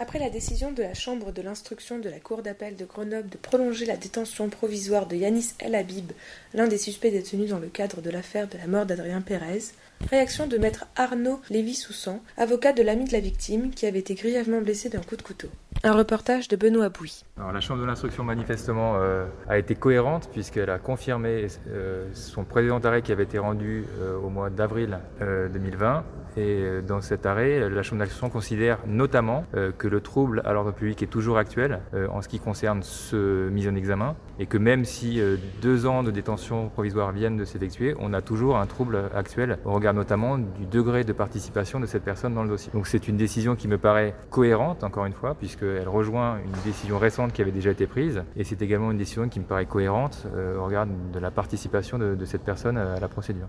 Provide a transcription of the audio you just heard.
Après la décision de la Chambre de l'instruction de la Cour d'appel de Grenoble de prolonger la détention provisoire de Yanis El Habib, l'un des suspects détenus dans le cadre de l'affaire de la mort d'Adrien Pérez, Réaction de maître Arnaud Lévy-Soussan, avocat de l'ami de la victime qui avait été grièvement blessé d'un coup de couteau. Un reportage de Benoît Bouy. La Chambre de l'instruction manifestement euh, a été cohérente puisqu'elle a confirmé euh, son précédent arrêt qui avait été rendu euh, au mois d'avril 2020 et dans cet arrêt, la Chambre d'instruction considère notamment que le trouble à l'ordre public est toujours actuel en ce qui concerne ce mise en examen et que même si deux ans de détention provisoire viennent de s'effectuer, on a toujours un trouble actuel au regard notamment du degré de participation de cette personne dans le dossier. Donc c'est une décision qui me paraît cohérente, encore une fois, puisqu'elle rejoint une décision récente qui avait déjà été prise et c'est également une décision qui me paraît cohérente euh, au regard de la participation de, de cette personne à la procédure.